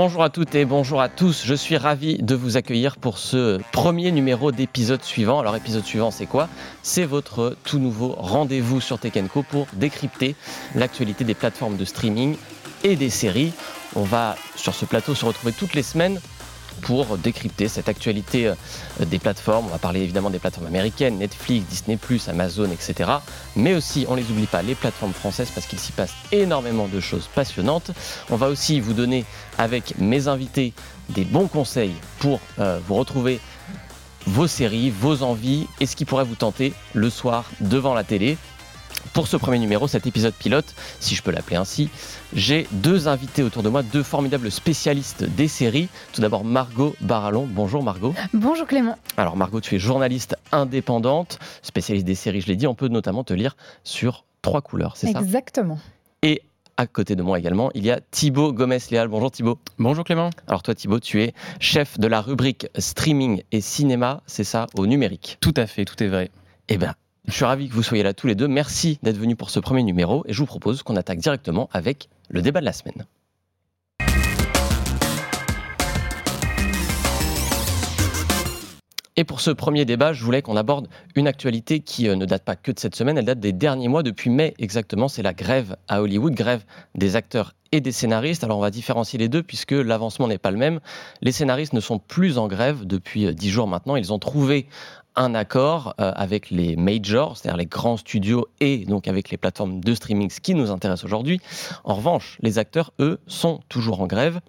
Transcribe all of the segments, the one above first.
Bonjour à toutes et bonjour à tous. Je suis ravi de vous accueillir pour ce premier numéro d'épisode suivant. Alors, épisode suivant, c'est quoi? C'est votre tout nouveau rendez-vous sur Tech Co pour décrypter l'actualité des plateformes de streaming et des séries. On va sur ce plateau se retrouver toutes les semaines pour décrypter cette actualité euh, des plateformes. On va parler évidemment des plateformes américaines, Netflix, Disney, Amazon, etc. Mais aussi, on ne les oublie pas, les plateformes françaises parce qu'il s'y passe énormément de choses passionnantes. On va aussi vous donner avec mes invités des bons conseils pour euh, vous retrouver vos séries, vos envies et ce qui pourrait vous tenter le soir devant la télé. Pour ce premier numéro, cet épisode pilote, si je peux l'appeler ainsi, j'ai deux invités autour de moi, deux formidables spécialistes des séries. Tout d'abord Margot Barallon. Bonjour Margot. Bonjour Clément. Alors Margot, tu es journaliste indépendante, spécialiste des séries, je l'ai dit. On peut notamment te lire sur trois couleurs, c'est ça? Exactement. Et à côté de moi également, il y a Thibaut Gomez-Léal. Bonjour Thibaut. Bonjour Clément. Alors toi Thibaut, tu es chef de la rubrique streaming et cinéma, c'est ça, au numérique? Tout à fait, tout est vrai. Eh bien, je suis ravi que vous soyez là tous les deux. Merci d'être venus pour ce premier numéro et je vous propose qu'on attaque directement avec le débat de la semaine. Et pour ce premier débat, je voulais qu'on aborde une actualité qui euh, ne date pas que de cette semaine, elle date des derniers mois, depuis mai exactement, c'est la grève à Hollywood, grève des acteurs et des scénaristes. Alors on va différencier les deux puisque l'avancement n'est pas le même. Les scénaristes ne sont plus en grève depuis euh, dix jours maintenant, ils ont trouvé un accord euh, avec les majors, c'est-à-dire les grands studios et donc avec les plateformes de streaming, ce qui nous intéresse aujourd'hui. En revanche, les acteurs, eux, sont toujours en grève.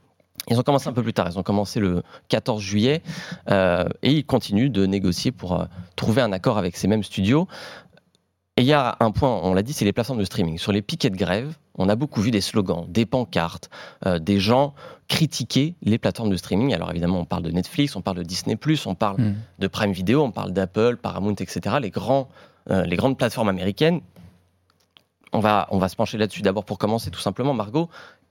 Ils ont commencé un peu plus tard, ils ont commencé le 14 juillet euh, et ils continuent de négocier pour euh, trouver un accord avec ces mêmes studios. Et il y a un point, on l'a dit, c'est les plateformes de streaming. Sur les piquets de grève, on a beaucoup vu des slogans, des pancartes, euh, des gens critiquer les plateformes de streaming. Alors évidemment, on parle de Netflix, on parle de Disney+, on parle hmm. de Prime Video, on parle d'Apple, Paramount, etc. Les, grands, les grandes plateformes américaines. On va, on va se pencher là-dessus d'abord pour commencer tout simplement. Margot,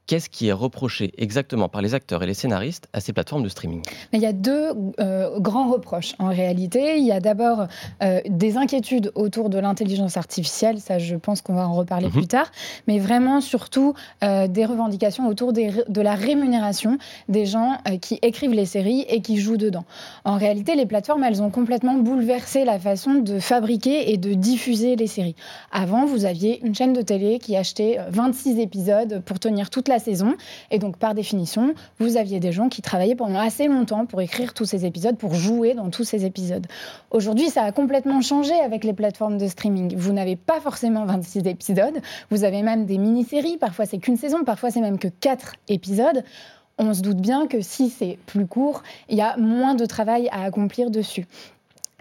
Qu'est-ce qui est reproché exactement par les acteurs et les scénaristes à ces plateformes de streaming? Il y a deux euh, grands reproches en réalité. Il y a d'abord euh, des inquiétudes autour de l'intelligence artificielle, ça je pense qu'on va en reparler mhm. plus tard, mais vraiment surtout euh, des revendications autour de la rémunération des gens qui écrivent les séries et qui jouent dedans. En réalité, les plateformes, elles ont complètement bouleversé la façon de fabriquer et de diffuser les séries. Avant, vous aviez une chaîne de télé qui achetait 26 épisodes pour tenir toute la saison. Et donc, par définition, vous aviez des gens qui travaillaient pendant assez longtemps pour écrire tous ces épisodes, pour jouer dans tous ces épisodes. Aujourd'hui, ça a complètement changé avec les plateformes de streaming. Vous n'avez pas forcément 26 épisodes, vous avez même des mini-séries, parfois c'est qu'une saison, parfois c'est même que 4 épisodes on se doute bien que si c'est plus court, il y a moins de travail à accomplir dessus.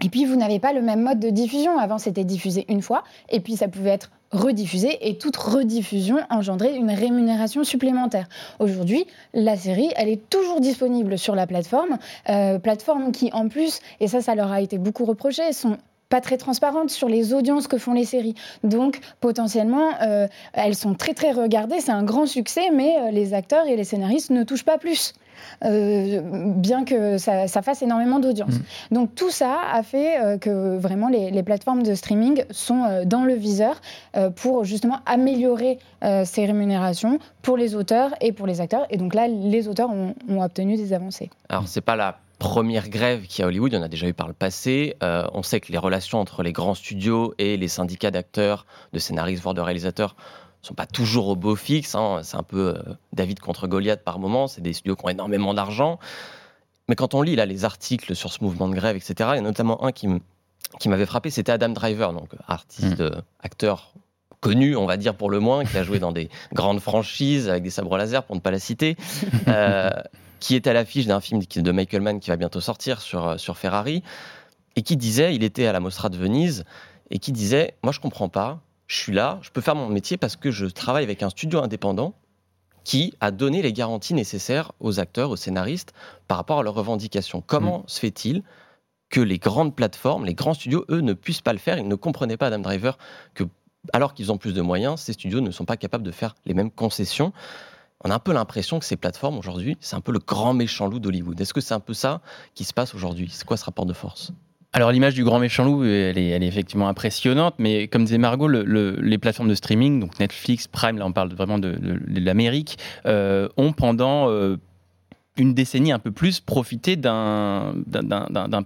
Et puis, vous n'avez pas le même mode de diffusion. Avant, c'était diffusé une fois, et puis ça pouvait être rediffusée et toute rediffusion engendrait une rémunération supplémentaire. Aujourd'hui, la série, elle est toujours disponible sur la plateforme, euh, plateforme qui en plus, et ça ça leur a été beaucoup reproché, sont pas très transparentes sur les audiences que font les séries. Donc potentiellement, euh, elles sont très très regardées, c'est un grand succès, mais euh, les acteurs et les scénaristes ne touchent pas plus. Euh, bien que ça, fasse énormément d'audience. Mm. Donc tout ça a fait euh, que vraiment les, plateformes de streaming sont euh, dans le viseur pour justement améliorer ces rémunérations pour les auteurs et pour les acteurs. Et donc là, les auteurs ont, obtenu des avancées. Alors c'est pas la première grève qui a à Hollywood, il y en a déjà eu par le passé. on sait que les relations entre les grands studios et les syndicats d'acteurs, de scénaristes, voire de réalisateurs sont pas toujours au beau fixe. Hein. C'est un peu euh, David contre Goliath par moment. C'est des studios qui ont énormément d'argent. Mais quand on lit là les articles sur ce mouvement de grève, etc., il y a notamment un qui m'avait frappé, c'était Adam Driver, donc artiste, mm. euh, acteur connu, on va dire pour le moins, qui a joué dans des grandes franchises avec des sabres laser, pour ne pas la citer, euh, qui est à l'affiche d'un film de Michael Mann qui va bientôt sortir sur, sur Ferrari, et qui disait, il était à la Mostra de Venise, et qui disait, moi je comprends pas, je suis là, je peux faire mon métier parce que je travaille avec un studio indépendant qui a donné les garanties nécessaires aux acteurs, aux scénaristes par rapport à leurs revendications. Comment mm. se fait-il que les grandes plateformes, les grands studios, eux, ne puissent pas le faire? Ils ne comprenaient pas, Adam Driver, que alors qu'ils ont plus de moyens, ces studios ne sont pas capables de faire les mêmes concessions. On a un peu l'impression que ces plateformes aujourd'hui, c'est un peu le grand méchant loup d'Hollywood. Est-ce que c'est un peu ça qui se passe aujourd'hui? C'est quoi ce rapport de force? Alors l'image du grand méchant loup, elle est, effectivement impressionnante, mais comme disait Margot, les plateformes de streaming, donc Netflix, Prime, là on parle vraiment de, l'Amérique, euh, ont pendant euh, une décennie un peu plus profiter d'un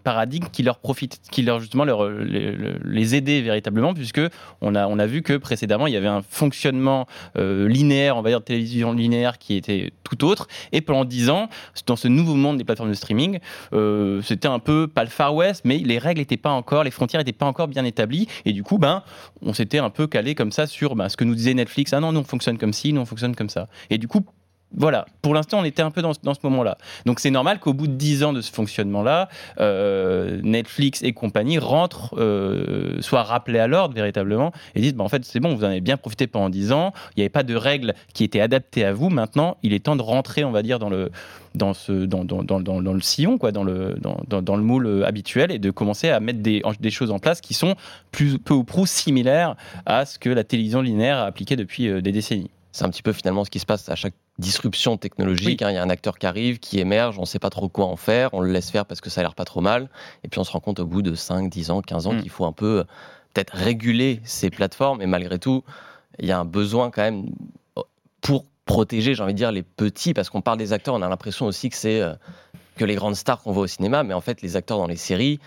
paradigme qui leur profite, qui leur justement leur, les, aider véritablement, puisque on a, on a vu que précédemment il y avait un fonctionnement euh, linéaire, on va dire de télévision linéaire qui était tout autre, et pendant dix ans, dans ce nouveau monde des plateformes de streaming, euh, c'était un peu pas le Far West, mais les règles n'étaient pas encore, les frontières n'étaient pas encore bien établies, et du coup, ben, on s'était un peu calé comme ça sur ben, ce que nous disait Netflix. Ah non, nous on fonctionne comme ci, nous on fonctionne comme ça. Et du coup, voilà, pour l'instant, on était un peu dans, ce moment-là. Donc c'est normal qu'au bout de 10 ans de ce fonctionnement-là, euh, Netflix et compagnie rentrent, euh, soient rappelés à l'ordre véritablement et disent bah, en fait, c'est bon, vous en avez bien profité pendant 10 ans, il n'y avait pas de règles qui étaient adaptées à vous. Maintenant, il est temps de rentrer, on va dire, dans le, sillon, quoi, dans, le, moule euh, habituel et de commencer à mettre des, des choses en place qui sont plus, peu ou prou similaires à ce que la télévision linéaire a appliqué depuis des décennies. C'est un petit peu finalement ce qui se passe à chaque disruption technologique. Hein. Il y a un acteur qui arrive, qui émerge, on ne sait pas trop quoi en faire, on le laisse faire parce que ça a l'air pas trop mal. Et puis on se rend compte au bout de 5, 10 ans, 15 ans mm. qu'il faut un peu peut-être réguler ces plateformes. Et malgré tout, il y a un besoin quand même pour protéger, j'ai envie de dire, les petits, parce qu'on parle des acteurs, on a l'impression aussi que c'est euh, que les grandes stars qu'on voit au cinéma, mais en fait, les acteurs dans les séries,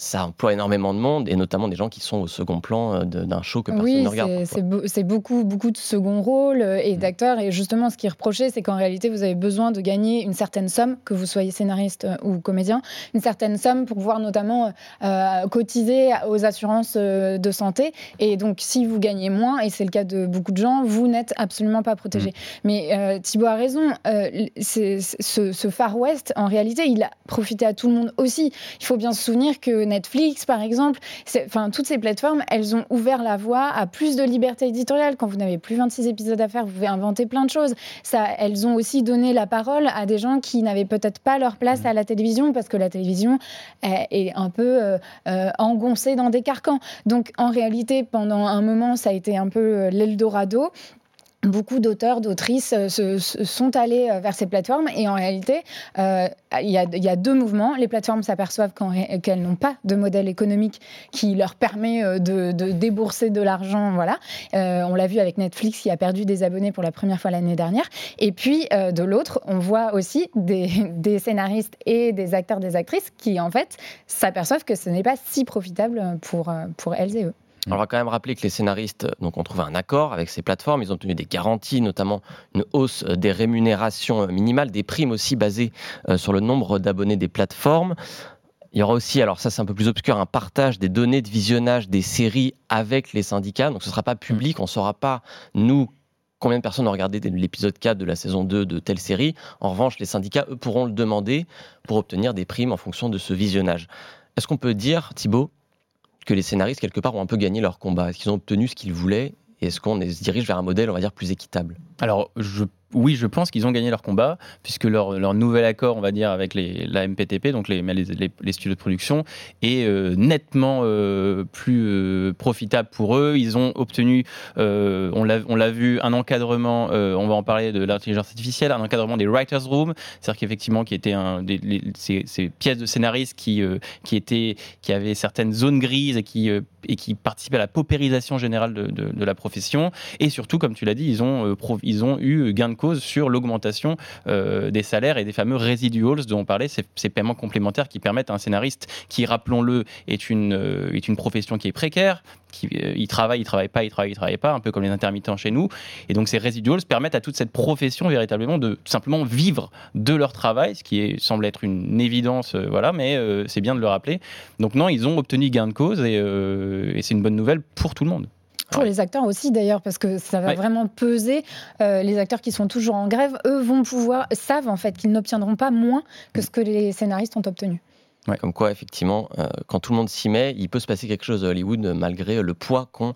ça emploie énormément de monde et notamment des gens qui sont au second plan euh, d'un show que personne ne regarde. C'est beaucoup, beaucoup de second rôle euh, et mm. d'acteurs. Et justement, ce qui est reproché, c'est qu'en réalité, vous avez besoin de gagner une certaine somme, que vous soyez scénariste euh, ou comédien, une certaine somme pour pouvoir notamment cotiser aux assurances de santé. Et donc, si vous gagnez moins, et c'est le cas de beaucoup de gens, vous n'êtes absolument pas protégé. Mm. Mais Thibaut a raison, ce, ce Far West, en réalité, il a profité à tout le monde aussi. Il faut bien se souvenir que Netflix, par exemple, enfin, toutes ces plateformes, elles ont ouvert la voie à plus de liberté éditoriale. Quand vous n'avez plus 26 épisodes à faire, vous pouvez inventer plein de choses. Ça, elles ont aussi donné la parole à des gens qui n'avaient peut-être pas leur place à la télévision, parce que la télévision est un peu euh, euh, engoncée dans des carcans. Donc, en réalité, pendant un moment, ça a été un peu euh, l'Eldorado beaucoup d'auteurs, d'autrices euh, se, sont allés euh, vers ces plateformes et en réalité, euh, il y, a deux mouvements. Les plateformes s'aperçoivent qu'elles n'ont pas de modèle économique qui leur permet de, débourser de l'argent. Voilà. on l'a vu avec Netflix qui a perdu des abonnés pour la première fois l'année dernière. Et puis, de l'autre, on voit aussi des, des, scénaristes et des acteurs, des actrices qui, en fait, s'aperçoivent que ce n'est pas si profitable pour, pour elles et eux. On va quand même rappeler que les scénaristes donc, ont trouvé un accord avec ces plateformes. Ils ont obtenu des garanties, notamment une hausse euh, des rémunérations euh, minimales, des primes aussi basées euh, sur le nombre d'abonnés des plateformes. Il y aura aussi, alors ça c'est un peu plus obscur, un partage des données de visionnage des séries avec les syndicats. Donc ce ne sera pas public, on ne saura pas, nous, combien de personnes ont regardé l'épisode 4 de la saison 2 de telle série. En revanche, les syndicats, eux, pourront le demander pour obtenir des primes en fonction de ce visionnage. Est-ce qu'on peut dire, Thibaut, que les scénaristes, quelque part, ont un peu gagné leur combat. Est-ce qu'ils ont obtenu ce qu'ils voulaient et est-ce qu'on se dirige vers un modèle, on va dire, plus équitable? Alors, je oui, je pense qu'ils ont gagné leur combat, puisque leur, leur, nouvel accord, on va dire, avec la MPTP, donc les, les, studios de production, est euh, nettement euh, plus euh, profitable pour eux. Ils ont obtenu, on l'a vu, un encadrement, on va en parler de l'intelligence artificielle, un encadrement des writers' room, c'est-à-dire qu'effectivement, qui était un, des, ces, ces, pièces de scénaristes qui, qui, étaient, qui avaient certaines zones grises et qui, et qui participaient à la paupérisation générale de, de, de la profession. Et surtout, comme tu l'as dit, ils ont, ils ont eu gain de sur l'augmentation euh, des salaires et des fameux residuals dont on parlait, ces, paiements complémentaires qui permettent à un scénariste qui, rappelons-le, est une, euh, est une profession qui est précaire, qui, euh, il travaille, il travaille pas, il travaille, il travaille pas, un peu comme les intermittents chez nous. Et donc ces residuals permettent à toute cette profession véritablement de simplement vivre de leur travail, ce qui semble être une évidence, voilà, mais c'est bien de le rappeler. Donc non, ils ont obtenu gain de cause et c'est une bonne nouvelle pour tout le monde. Pour les acteurs aussi d'ailleurs, parce que ça va vraiment peser. Euh, les acteurs qui sont toujours en grève, eux vont pouvoir, savent en fait qu'ils n'obtiendront pas moins que ce que les scénaristes ont obtenu. Comme quoi, effectivement, euh, quand tout le monde s'y met, il peut se passer quelque chose à Hollywood malgré le poids qu'ont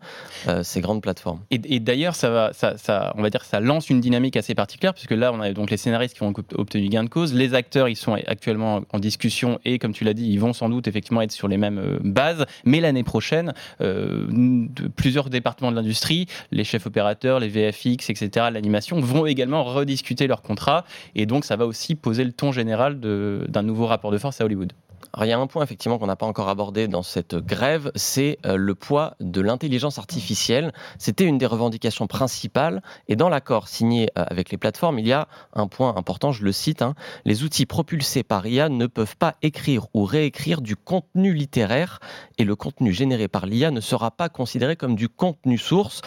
euh, ces grandes plateformes. Et, d'ailleurs, ça va, ça, ça, on va dire, ça lance une dynamique assez particulière puisque là, on a donc les scénaristes qui ont obtenu gain de cause, les acteurs, ils sont actuellement en discussion et, comme tu l'as dit, ils vont sans doute effectivement être sur les mêmes euh, bases. Mais l'année prochaine, de plusieurs départements de l'industrie, les chefs opérateurs, les VFX, etc., l'animation, vont également rediscuter leurs contrats et donc ça va aussi poser le ton général d'un nouveau rapport de force à Hollywood. Alors, il y a un point effectivement qu'on n'a pas encore abordé dans cette grève, c'est euh, le poids de l'intelligence artificielle. C'était une des revendications principales. Et dans l'accord signé euh, avec les plateformes, il y a un point important, je le cite, hein. les outils propulsés par IA ne peuvent pas écrire ou réécrire du contenu littéraire et le contenu généré par l'IA ne sera pas considéré comme du contenu source.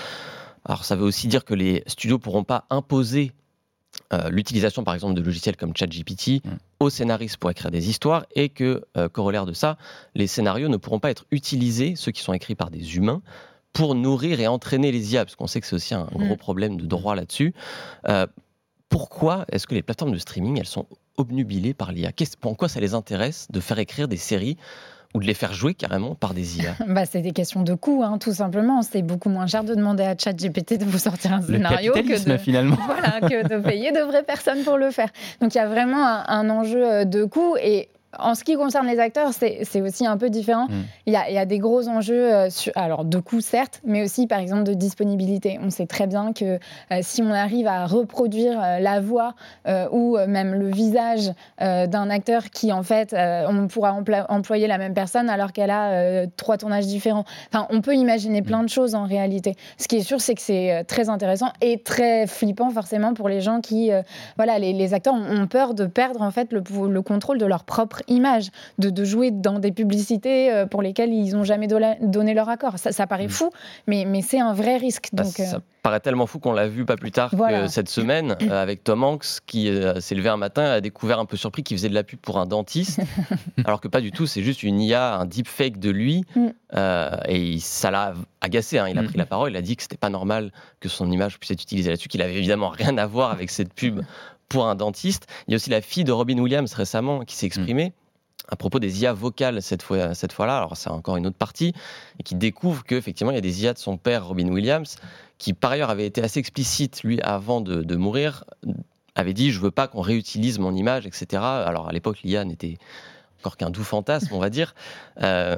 Alors ça veut aussi dire que les studios pourront pas imposer euh, l'utilisation par exemple de logiciels comme ChatGPT mm. aux scénaristes pour écrire des histoires et que, euh, corollaire de ça, les scénarios ne pourront pas être utilisés, ceux qui sont écrits par des humains, pour nourrir et entraîner les IA, parce qu'on sait que c'est aussi un gros mm. problème de droit là-dessus. Euh, pourquoi est-ce que les plateformes de streaming, elles sont obnubilées par l'IA Pourquoi ça les intéresse de faire écrire des séries ou de les faire jouer carrément par des IA bah, C'est des questions de coût, hein, tout simplement. C'est beaucoup moins cher de demander à ChatGPT de vous sortir un scénario que de, finalement. Voilà, que de payer de vraies personnes pour le faire. Donc il y a vraiment un, un enjeu euh, de coût et en ce qui concerne les acteurs, c'est aussi un peu différent. Mm. Il, y a, des gros enjeux, euh, alors de coûts certes, mais aussi par exemple de disponibilité. On sait très bien que euh, si on arrive à reproduire euh, la voix ou même le visage d'un acteur qui en fait, on pourra employer la même personne alors qu'elle a trois tournages différents. Enfin, on peut imaginer plein de choses en réalité. Ce qui est sûr, c'est que c'est très intéressant et très flippant forcément pour les gens qui, voilà, les, acteurs ont peur de perdre en fait le, le contrôle de leur propre image, de, jouer dans des publicités euh, pour lesquelles ils n'ont jamais donné leur accord. Ça, paraît mm. fou, mais, mais c'est un vrai risque. Bah, donc, euh, Ça paraît tellement fou qu'on l'a vu pas plus tard que cette semaine euh, avec Tom Hanks qui s'est levé un matin a découvert un peu surpris qu'il faisait de la pub pour un dentiste, alors que pas du tout, c'est juste une IA, un deepfake de lui. Mm. et ça l'a agacé. Hein. Il a mm. pris la parole, il a dit que c'était pas normal que son image puisse être utilisée là-dessus, qu'il avait évidemment rien à voir avec cette pub pour un dentiste. Il y a aussi la fille de Robin Williams récemment qui s'est exprimée. à propos des IA vocales cette fois cette fois-là. Alors c'est encore une autre partie et qui découvre qu'effectivement il y a des IA de son père Robin Williams qui par ailleurs avait été assez explicite lui avant de, mourir avait dit je veux pas qu'on réutilise mon image etc alors à l'époque l'IA n'était encore qu'un doux fantasme on va dire. Euh,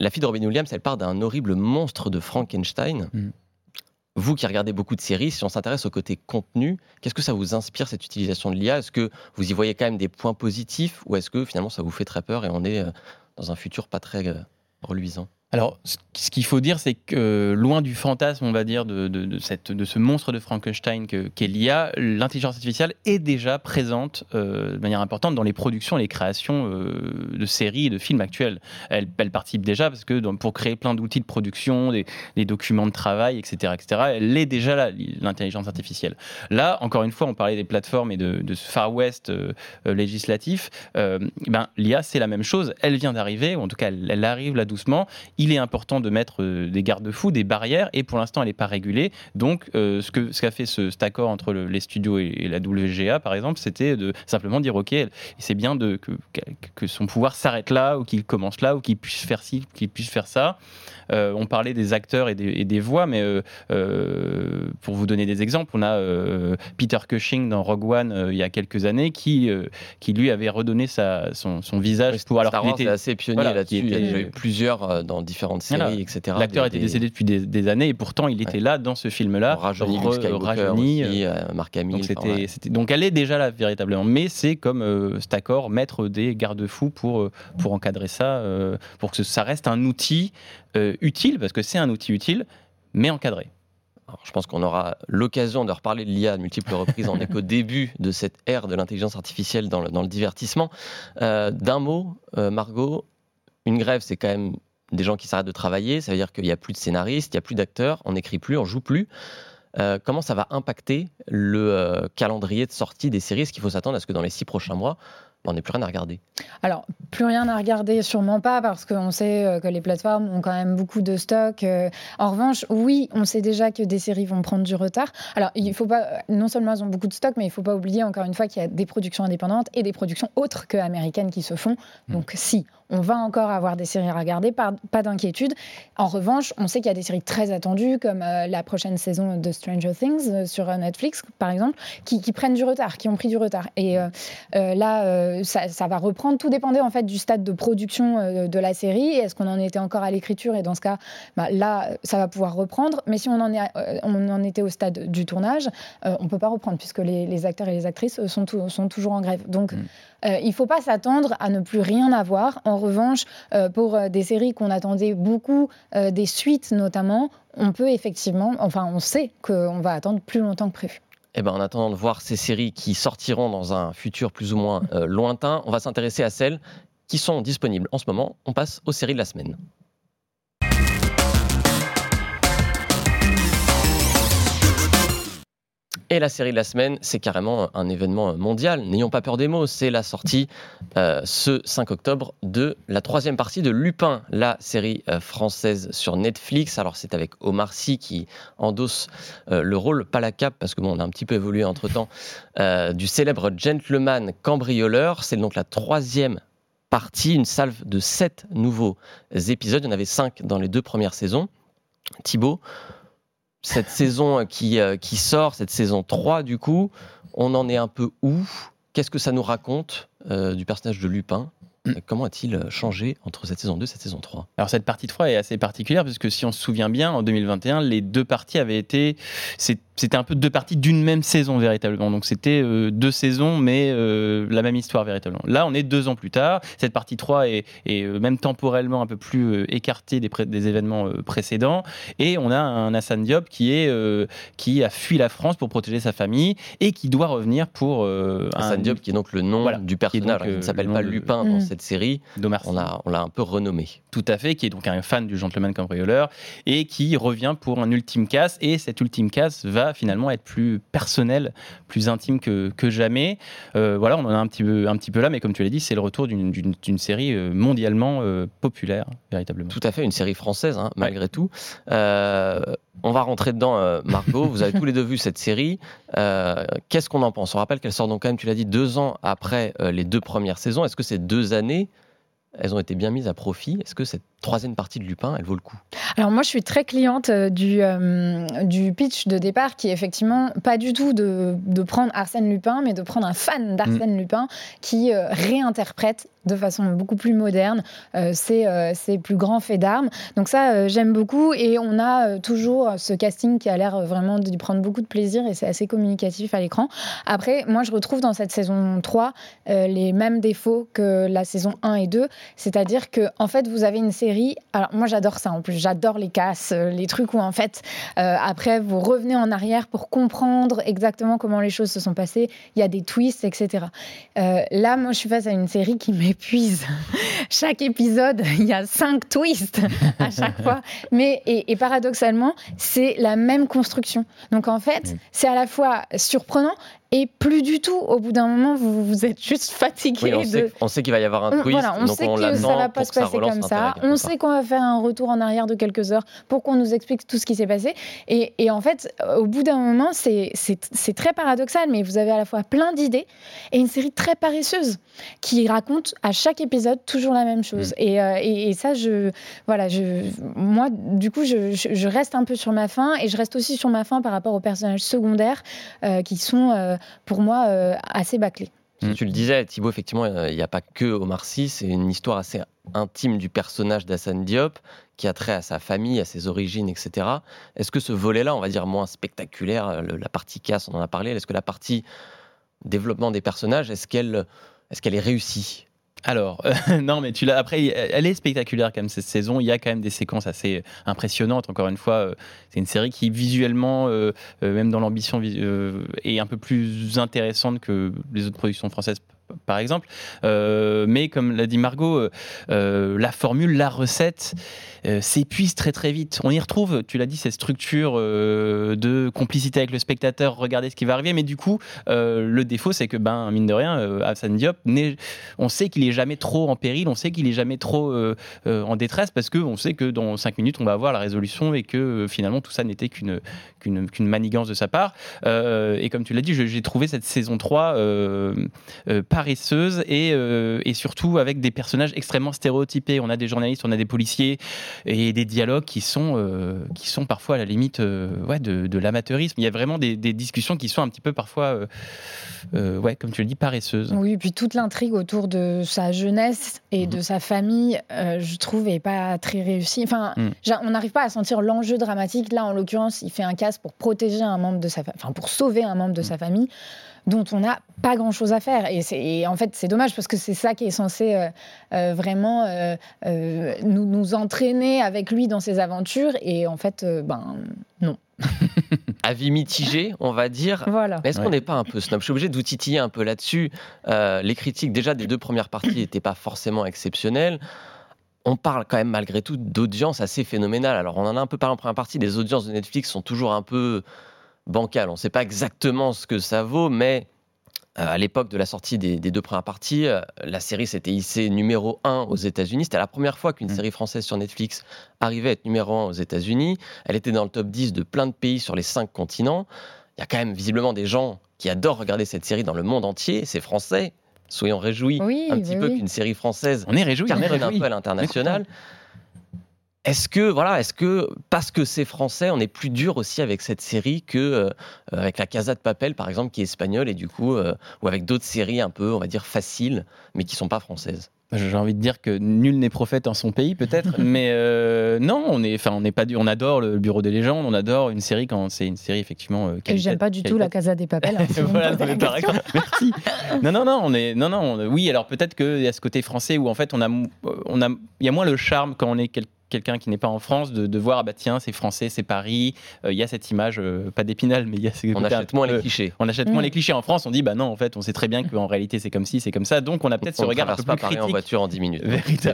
la fille de Robin Williams elle part d'un horrible monstre de Frankenstein. Mm vous qui regardez beaucoup de séries, si on s'intéresse au côté contenu, qu'est-ce que ça vous inspire cette utilisation de l'IA Est-ce que vous y voyez quand même des points positifs ou est-ce que finalement ça vous fait très peur et on est euh, dans un futur pas très euh, reluisant? Alors, ce qu'il faut dire, c'est que loin du fantasme, on va dire, de, cette, de ce monstre de Frankenstein qu'est l'IA, l'intelligence artificielle est déjà présente euh, de manière importante dans les productions les créations euh, de séries et de films actuels. Elle, participe déjà parce que pour créer plein d'outils de production, des, documents de travail, etc., etc., elle est déjà là, l'intelligence artificielle. Là, encore une fois, on parlait des plateformes et de, ce Far West euh, législatif. ben, L'IA, c'est la même chose. Elle vient d'arriver, ou en tout cas, elle, arrive là doucement est important de mettre euh, des garde-fous, des barrières, et pour l'instant, elle n'est pas régulée. Donc, euh, ce qu'a ce qu'a fait ce, cet accord entre les studios et, la WGA, par exemple, c'était de simplement dire, OK, c'est bien de, que, que, son pouvoir s'arrête là, ou qu'il commence là, ou qu'il puisse faire ci, qu'il puisse faire ça. Euh, on parlait des acteurs et des, voix, mais pour vous donner des exemples, on a Peter Cushing dans Rogue One il y a quelques années qui, qui lui avait redonné sa, son, son visage pour alors qu'il était assez pionnier là-dessus. Il y a eu plusieurs dans différentes séries, etc. L'acteur était décédé depuis des, années et pourtant il était là dans ce film-là. Rajeuni, rajeuni aussi, euh, Marc Hamill. Donc, donc, elle est déjà là véritablement, mais c'est comme euh, cet accord mettre des garde-fous pour euh, pour encadrer ça, pour que ça reste un outil utile parce que c'est un outil utile, mais encadré. je pense qu'on aura l'occasion de reparler de l'IA à multiples reprises. on n'est qu'au début de cette ère de l'intelligence artificielle dans le, dans le divertissement. D'un mot, Margot, une grève, c'est quand même des gens qui s'arrêtent de travailler, ça veut dire qu'il n'y a plus de scénaristes, il n'y a plus d'acteurs, on n'écrit plus, on joue plus. Euh, comment ça va impacter le euh, calendrier de sortie des séries? Est-ce qu'il faut s'attendre à ce que dans les six prochains mois, on n'ait plus rien à regarder? Alors, plus rien à regarder, sûrement pas, parce qu'on sait euh, que les plateformes ont quand même beaucoup de stock. En revanche, oui, on sait déjà que des séries vont prendre du retard. Alors, il faut pas, non seulement elles ont beaucoup de stock, mais il ne faut pas oublier encore une fois qu'il y a des productions indépendantes et des productions autres que américaines qui se font. Donc, si on va encore avoir des séries à regarder, pas, pas d'inquiétude. En revanche, on sait qu'il y a des séries très attendues, comme euh, la prochaine saison de Stranger Things euh, sur Netflix, par exemple, qui, prennent du retard, qui ont pris du retard. Et là, ça, va reprendre. Tout dépendait en fait du stade de production de la série. Est-ce qu'on en était encore à l'écriture? Et dans ce cas, bah, là, ça va pouvoir reprendre. Mais si on en, est, on en était au stade du tournage, on ne peut pas reprendre, puisque les, acteurs et les actrices sont, sont toujours en grève. Donc, mm. Euh, il ne faut pas s'attendre à ne plus rien avoir. En revanche, euh, pour euh, des séries qu'on attendait beaucoup, des suites notamment, on peut effectivement, enfin on sait qu'on va attendre plus longtemps que prévu. Eh ben, en attendant de voir ces séries qui sortiront dans un futur plus ou moins lointain, on va s'intéresser à celles qui sont disponibles en ce moment. On passe aux séries de la semaine. Et la série de la semaine, c'est carrément un événement mondial. N'ayons pas peur des mots, c'est la sortie euh, ce 5 octobre de la troisième partie de Lupin, la série euh, française sur Netflix. Alors c'est avec Omar Sy qui endosse euh, le rôle, pas la cape, parce que bon, on a un petit peu évolué entre temps, du célèbre gentleman cambrioleur. C'est donc la troisième partie, une salve de sept nouveaux épisodes. Il y en avait cinq dans les deux premières saisons. Thibaut, cette saison qui, euh, qui sort, cette saison 3 du coup, on en est un peu où? Qu'est-ce que ça nous raconte euh, du personnage de Lupin? Comment a-t-il changé entre cette saison 2 et cette saison 3 Alors cette partie 3 est assez particulière parce que si on se souvient bien, en 2021, les deux parties avaient été c'était un peu deux parties d'une même saison véritablement. Donc c'était euh, deux saisons, mais euh, la même histoire véritablement. Là, on est deux ans plus tard. Cette partie 3 est, euh, même temporellement un peu plus écartée des, des événements précédents. Et on a un Hassan Diop qui, est, qui a fui la France pour protéger sa famille et qui doit revenir pour... Hassan Diop, qui est donc le nom du personnage, qui, ne s'appelle pas Lupin dans mm. Cette série. On l'a on un peu renommé. Tout à fait, qui est donc un fan du gentleman cambrioleur et qui revient pour un ultime casse. Et cet ultime casse va finalement être plus personnel, plus intime que, que jamais. Euh, voilà, on en a un petit, peu, un petit peu là, mais comme tu l'as dit, c'est le retour d'une série euh, mondialement euh, populaire, véritablement. Tout à fait, une série française, hein, malgré tout. On va rentrer dedans, Margot. Vous avez tous les deux vu cette série. Qu'est-ce qu'on en pense? On rappelle qu'elle sort donc quand même, tu l'as dit, deux ans après les deux premières saisons. Est-ce que ces deux années elles ont été bien mises à profit? Est-ce que cette troisième partie de Lupin, elle vaut le coup Alors moi, je suis très cliente euh, du, euh, du pitch de départ qui est effectivement pas du tout de, de prendre Arsène Lupin, mais de prendre un fan d'Arsène mm. Lupin qui euh, réinterprète de façon beaucoup plus moderne ces, ces, plus grands faits d'armes. Donc ça, j'aime beaucoup et on a toujours ce casting qui a l'air vraiment d'y prendre beaucoup de plaisir et c'est assez communicatif à l'écran. Après, moi, je retrouve dans cette saison 3 les mêmes défauts que la saison 1 et 2, c'est-à-dire que en fait, vous avez une série. Alors moi, j'adore ça. En plus, j'adore les casses, euh, les trucs où en fait, euh, après, vous revenez en arrière pour comprendre exactement comment les choses se sont passées. Il y a des twists, etc. Euh, là, moi, je suis face à une série qui m'épuise. chaque épisode, il y a cinq twists à chaque fois. Mais et, paradoxalement, c'est la même construction. Donc en fait, c'est à la fois surprenant et plus du tout. Au bout d'un moment, vous, vous êtes juste fatigué. on, sait, qu'il va y avoir un twist. on sait que ça va pas se passer comme ça. On sait qu'on va faire un retour en arrière de quelques heures pour qu'on nous explique tout ce qui s'est passé. Et, et, en fait, au bout d'un moment, c'est très paradoxal, mais vous avez à la fois plein d'idées et une série très paresseuse qui raconte à chaque épisode toujours la même chose. Mm. Euh, et, et, ça, je, voilà, je, moi, du coup, je, je, reste un peu sur ma faim et je reste aussi sur ma faim par rapport aux personnages secondaires euh, qui sont euh, pour moi, euh, assez bâclé. Tu le disais, Thibaut, effectivement, il n'y a pas que Omar Sy, c'est une histoire assez intime du personnage d'Hassan Diop qui a trait à sa famille, à ses origines, etc. Est-ce que ce volet-là, on va dire moins spectaculaire, euh, la partie casse, on en a parlé, est-ce que la partie développement des personnages, est-ce qu'elle est, qu'elle est réussie? Alors, euh, non, mais tu l'as. Après, elle est spectaculaire quand même cette saison. Il y a quand même des séquences assez impressionnantes. Encore une fois, euh, c'est une série qui visuellement, euh, même dans l'ambition, est un peu plus intéressante que les autres productions françaises par exemple. Euh, mais comme l'a dit Margot, euh, euh, la formule, la recette s'épuise très très vite. On y retrouve, tu l'as dit, cette structure de complicité avec le spectateur, regarder ce qui va arriver. Mais du coup, le défaut, c'est que, ben, mine de rien, Hassan Diop, on sait qu'il est jamais trop en péril, on sait qu'il est jamais trop en détresse parce qu'on sait que dans 5 minutes, on va avoir la résolution et que finalement, tout ça n'était qu'une qu'une manigance de sa part. et comme tu l'as dit, j'ai trouvé cette saison 3 paresseuse et, et surtout avec des personnages extrêmement stéréotypés. On a des journalistes, on a des policiers et des dialogues qui sont, qui sont parfois à la limite ouais, de, de l'amateurisme. Il y a vraiment des, des, discussions qui sont un petit peu parfois, ouais, comme tu le dis, paresseuses. Oui, et puis toute l'intrigue autour de sa jeunesse et de mhm. sa famille, je trouve, est pas très réussie. Enfin, mm. on n'arrive pas à sentir l'enjeu dramatique. Là, en l'occurrence, il fait un casse pour protéger un membre de sa, enfin, pour sauver un membre de mm. sa famille dont on n'a pas grand-chose à faire. Et, en fait, c'est dommage parce que c'est ça qui est censé euh, euh, vraiment euh, nous, nous, entraîner avec lui dans ses aventures. Et en fait, ben non. Avis mitigé, on va dire. Voilà. Est-ce qu'on n'est pas un peu snob? Je suis obligé de vous titiller un peu là-dessus. les critiques, déjà, des deux premières parties n'étaient pas forcément exceptionnelles on parle quand même malgré tout d'audience assez phénoménale. Alors on en a un peu parlé en première partie, les audiences de Netflix sont toujours un peu bancales. On ne sait pas exactement ce que ça vaut, mais euh, à l'époque de la sortie des, deux premières parties, euh, la série s'était hissée numéro 1 aux États-Unis. C'était la première fois qu'une mm. série française sur Netflix arrivait à être numéro 1 aux États-Unis. Elle était dans le top 10 de plein de pays sur les cinq continents. Il y a quand même visiblement des gens qui adorent regarder cette série dans le monde entier. C'est français, soyons réjouis un petit peu qu'une série française on est réjouis, cartonne un peu à l'international. Est-ce que voilà, est-ce que parce que c'est français, on est plus dur aussi avec cette série que euh, avec la Casa de Papel par exemple qui est espagnole et du coup euh, ou avec d'autres séries un peu on va dire faciles mais qui sont pas françaises? J'ai envie de dire que nul n'est prophète en son pays, peut-être, mais euh, non, on est, enfin, on n'est pas, on adore le Bureau des légendes, on adore une série quand c'est une série effectivement. Euh, et j'aime pas du tout la Casa des Papels. Hein, voilà, merci. Non, non, non, on est, non, non, oui, alors peut-être qu'il y a ce côté français où en fait on a, on a, il y a moins le charme quand on est quelqu'un quelqu'un qui n'est pas en France de, voir ah bah tiens c'est français c'est Paris euh, il y a cette image euh, pas d'épinal mais il y a on achète moins les clichés. On achète moins mm. les clichés. En France on dit bah non en fait on sait très bien qu'en réalité c'est comme ci c'est comme ça. Donc on a peut-être ce regard un peu pas plus critique en voiture en 10 minutes.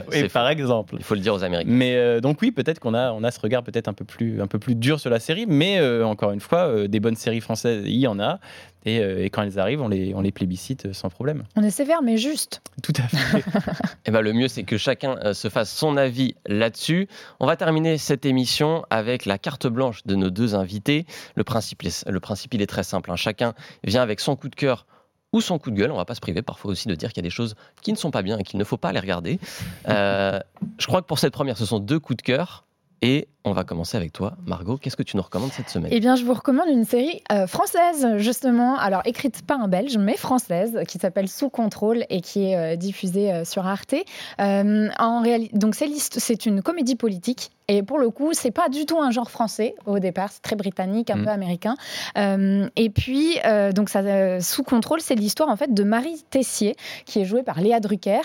C'est par exemple. Il faut le dire aux Américains. Mais euh, donc oui peut-être qu'on a on a ce regard peut-être un peu plus un peu plus dur sur la série. Mais encore une fois des bonnes séries françaises il y en a et, quand elles arrivent, on les, on les plébiscite sans problème. On est sévère, mais juste. Tout à fait. et eh ben, le mieux, c'est que chacun se fasse son avis là-dessus. On va terminer cette émission avec la carte blanche de nos deux invités. Le principe, le principe il est très simple. Hein. Chacun vient avec son coup de cœur ou son coup de gueule. On va pas se priver parfois aussi de dire qu'il y a des choses qui ne sont pas bien et qu'il ne faut pas les regarder. Euh, je crois que pour cette première, ce sont deux coups de cœur. Et on va commencer avec toi, Margot. Qu'est-ce que tu nous recommandes cette semaine? Eh bien, je vous recommande une série euh, française, justement. Alors, écrite pas un belge, mais française, qui s'appelle Sous contrôle et qui est euh, diffusée sur Arte. donc, c'est une comédie politique et pour le coup, c'est pas du tout un genre français au départ, c'est très britannique, un mm. peu américain. Euh, et puis, euh, donc ça, euh, sous contrôle, c'est l'histoire en fait de Marie Tessier, qui est jouée par Léa Drucker,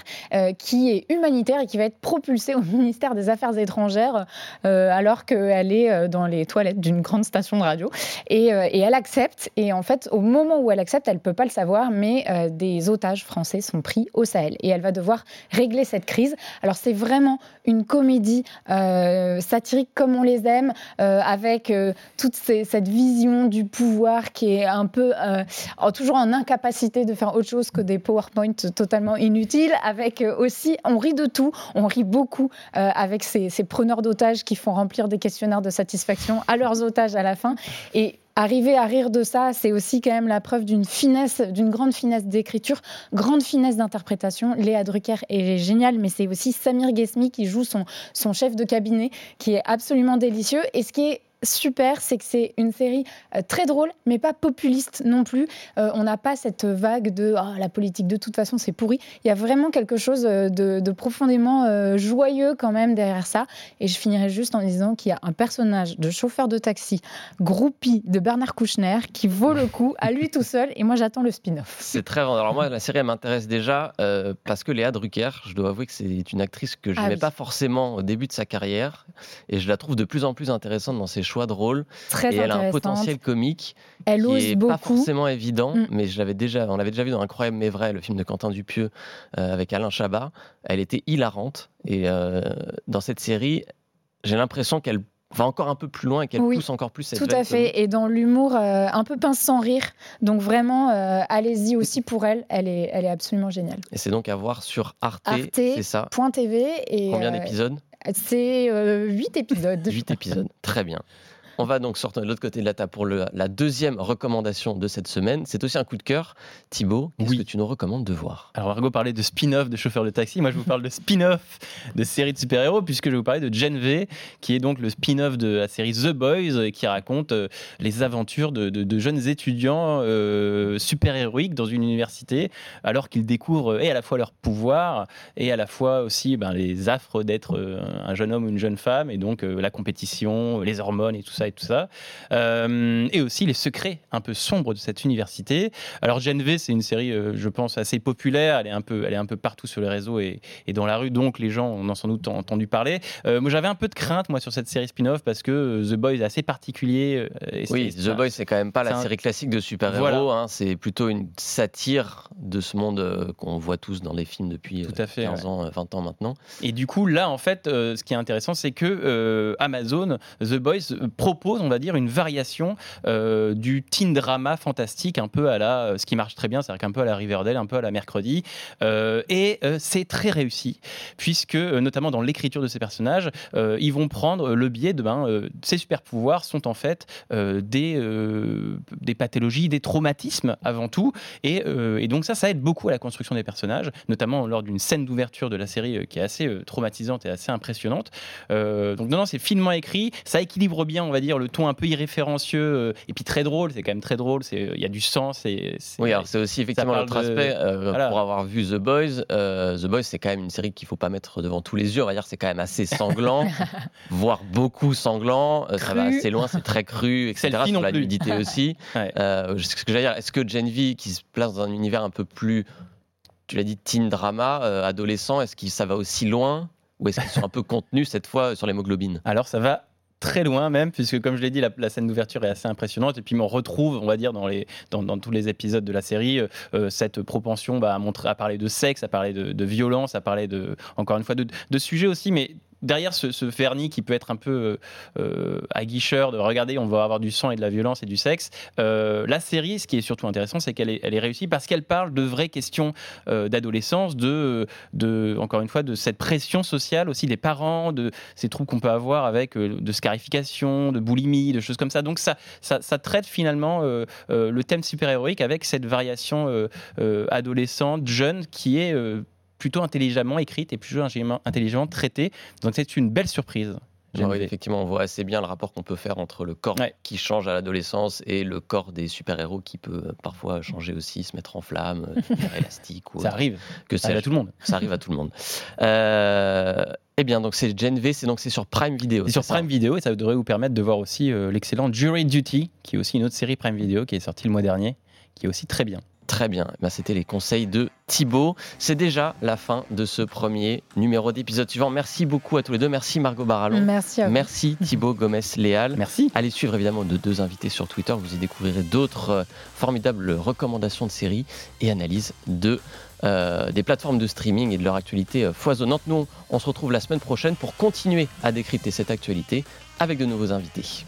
qui est humanitaire et qui va être propulsée au ministère des Affaires étrangères alors qu'elle est dans les toilettes d'une grande station de radio. Et, et, elle accepte. Et en fait, au moment où elle accepte, elle peut pas le savoir, mais des otages français sont pris au Sahel. Et elle va devoir régler cette crise. Alors c'est vraiment une comédie satiriques comme on les aime, euh, avec euh, toute cette vision du pouvoir qui est un peu euh, toujours en incapacité de faire autre chose que des PowerPoint totalement inutiles, avec aussi, on rit de tout, on rit beaucoup avec ces, ces preneurs d'otages qui font remplir des questionnaires de satisfaction à leurs otages à la fin. Et arriver à rire de ça, c'est aussi quand même la preuve d'une finesse, d'une grande finesse d'écriture, grande finesse d'interprétation. Léa Drucker est géniale, mais c'est aussi Samir Ghesmi qui joue son, son chef de cabinet, qui est absolument délicieux. Et ce qui est super, c'est que c'est une série euh, très drôle, mais pas populiste non plus. Euh, on n'a pas cette vague de ah, la politique de toute façon c'est pourri. Il y a vraiment quelque chose euh, de, profondément joyeux quand même derrière ça. Et je finirai juste en disant qu'il y a un personnage de chauffeur de taxi, groupie de Bernard Kouchner, qui vaut le coup à lui tout seul. Et moi j'attends le spin-off. C'est très Alors moi la série m'intéresse déjà parce que Léa Drucker, je dois avouer que c'est une actrice que je n'aimais ah pas forcément au début de sa carrière et je la trouve de plus en plus intéressante dans ses choix de rôle. Très et elle a un potentiel comique elle qui ose est pas forcément évident, mm. mais je l'avais déjà, on l'avait déjà vu dans Incroyable mais vrai, le film de Quentin Dupieux euh, avec Alain Chabat. Elle était hilarante et euh, dans cette série, j'ai l'impression qu'elle va encore un peu plus loin et qu'elle pousse encore plus cette Tout à fait, et dans l'humour euh, un peu pince sans rire. Donc vraiment, allez-y aussi pour elle, elle est, elle est absolument géniale. Et c'est donc à voir sur Arte, Arte c'est ça? .tv et Combien d'épisodes? C'est 8 euh, épisodes. 8 épisodes, très bien. On va donc sortir de l'autre côté de la table pour la deuxième recommandation de cette semaine. C'est aussi un coup de cœur. Thibaut, qu'est-ce que tu nous recommandes de voir? Alors, Margot parlait de spin-off de chauffeur de taxi. Moi, je vous parle de spin-off de série de super-héros, puisque je vais vous parler de Gen V, qui est donc le spin-off de la série The Boys, qui raconte euh, les aventures de, jeunes étudiants euh, super-héroïques dans une université, alors qu'ils découvrent et à la fois leur pouvoir et à la fois aussi ben, les affres d'être euh, un jeune homme ou une jeune femme, et donc la compétition, les hormones et tout ça et tout ça. et aussi les secrets un peu sombres de cette université. Alors, Gen V, c'est une série, je pense, assez populaire. Elle est un peu, elle est un peu partout sur les réseaux et, et dans la rue, donc les gens en ont sans doute entendu parler. moi, j'avais un peu de crainte, moi, sur cette série spin-off parce que The Boys est assez particulier. oui, The Boys, c'est quand même pas la série classique de super-héros. Hein, c'est plutôt une satire de ce monde euh, qu'on voit tous dans les films depuis Tout à fait, 15 ans, 20 ans maintenant. Et du coup, là, en fait, euh, ce qui est intéressant, c'est que euh, Amazon, The Boys, propose, on va dire, une variation du teen drama fantastique, un peu à la. ce qui marche très bien, c'est-à-dire qu'un peu à la Riverdale, un peu à la mercredi. et c'est très réussi, puisque, notamment dans l'écriture de ces personnages, ils vont prendre le biais de. Ben, ces super pouvoirs sont en fait des euh, des pathologies, des traumatismes avant tout. Euh, et, donc ça, ça aide beaucoup à la construction des personnages, notamment lors d'une scène d'ouverture de la série euh, qui est assez traumatisante et assez impressionnante. donc non, non, c'est finement écrit, ça équilibre bien, on va dire, le ton un peu irréférencieux et puis très drôle. C'est quand même très drôle. Il y a du sens. Et, oui, alors c'est aussi effectivement l'autre aspect. Pour avoir vu The Boys, The Boys, c'est quand même une série qu'il faut pas mettre devant tous les yeux. On va dire, c'est quand même assez sanglant, voire beaucoup sanglant. ça va assez loin, c'est très cru, etc. Sur la nudité aussi. Euh, ce que j'allais dire, est-ce que Gen V, qui se place dans un univers un peu plus, tu l'as dit, teen drama, euh, adolescent, est-ce que ça va aussi loin ou est-ce qu'ils sont un peu contenus cette fois sur l'hémoglobine? Alors ça va très loin même, puisque comme je l'ai dit, la, scène d'ouverture est assez impressionnante. Et puis on retrouve, on va dire, dans, les, dans, tous les épisodes de la série, euh, cette propension bah, à, parler de sexe, à parler de, violence, à parler de, encore une fois, de sujets aussi, mais derrière ce, ce, vernis qui peut être un peu euh, euh, aguicheur de regarder, on va avoir du sang et de la violence et du sexe. Euh, la série, ce qui est surtout intéressant, c'est qu'elle est, elle est réussie parce qu'elle parle de vraies questions d'adolescence, de, encore une fois, de cette pression sociale aussi des parents, de ces troubles qu'on peut avoir avec de scarification, de boulimie, de choses comme ça. Donc ça traite finalement le thème super-héroïque avec cette variation adolescente, jeune, qui est plutôt intelligemment écrite et plutôt intelligemment traitée. Donc c'est une belle surprise. effectivement, on voit assez bien le rapport qu'on peut faire entre le corps qui change à l'adolescence et le corps des super-héros qui peut euh, parfois changer aussi, se mettre en flamme, devenir élastique. Ou ça arrive. Que ça arrive à tout le monde. Ça arrive à tout le monde. Euh, eh bien, donc c'est Gen V, c'est donc c'est sur Prime Video. C'est sur Prime Video et ça devrait vous permettre de voir aussi euh, l'excellent Jury Duty, qui est aussi une autre série Prime Video qui est sortie le mois dernier, qui est aussi très bien. Très bien, eh ben, c'était les conseils de Thibaut. C'est déjà la fin de ce premier numéro d'épisode suivant. Merci beaucoup à tous les deux. Merci Margot Barallon. Merci à vous. Merci Thibaut Gomez-Léal. Merci. Allez suivre évidemment de deux invités sur Twitter. Vous y découvrirez d'autres euh, formidables recommandations de séries et analyses de euh, des plateformes de streaming et de leur actualité euh, foisonnante. Nous, on se retrouve la semaine prochaine pour continuer à décrypter cette actualité avec de nouveaux invités.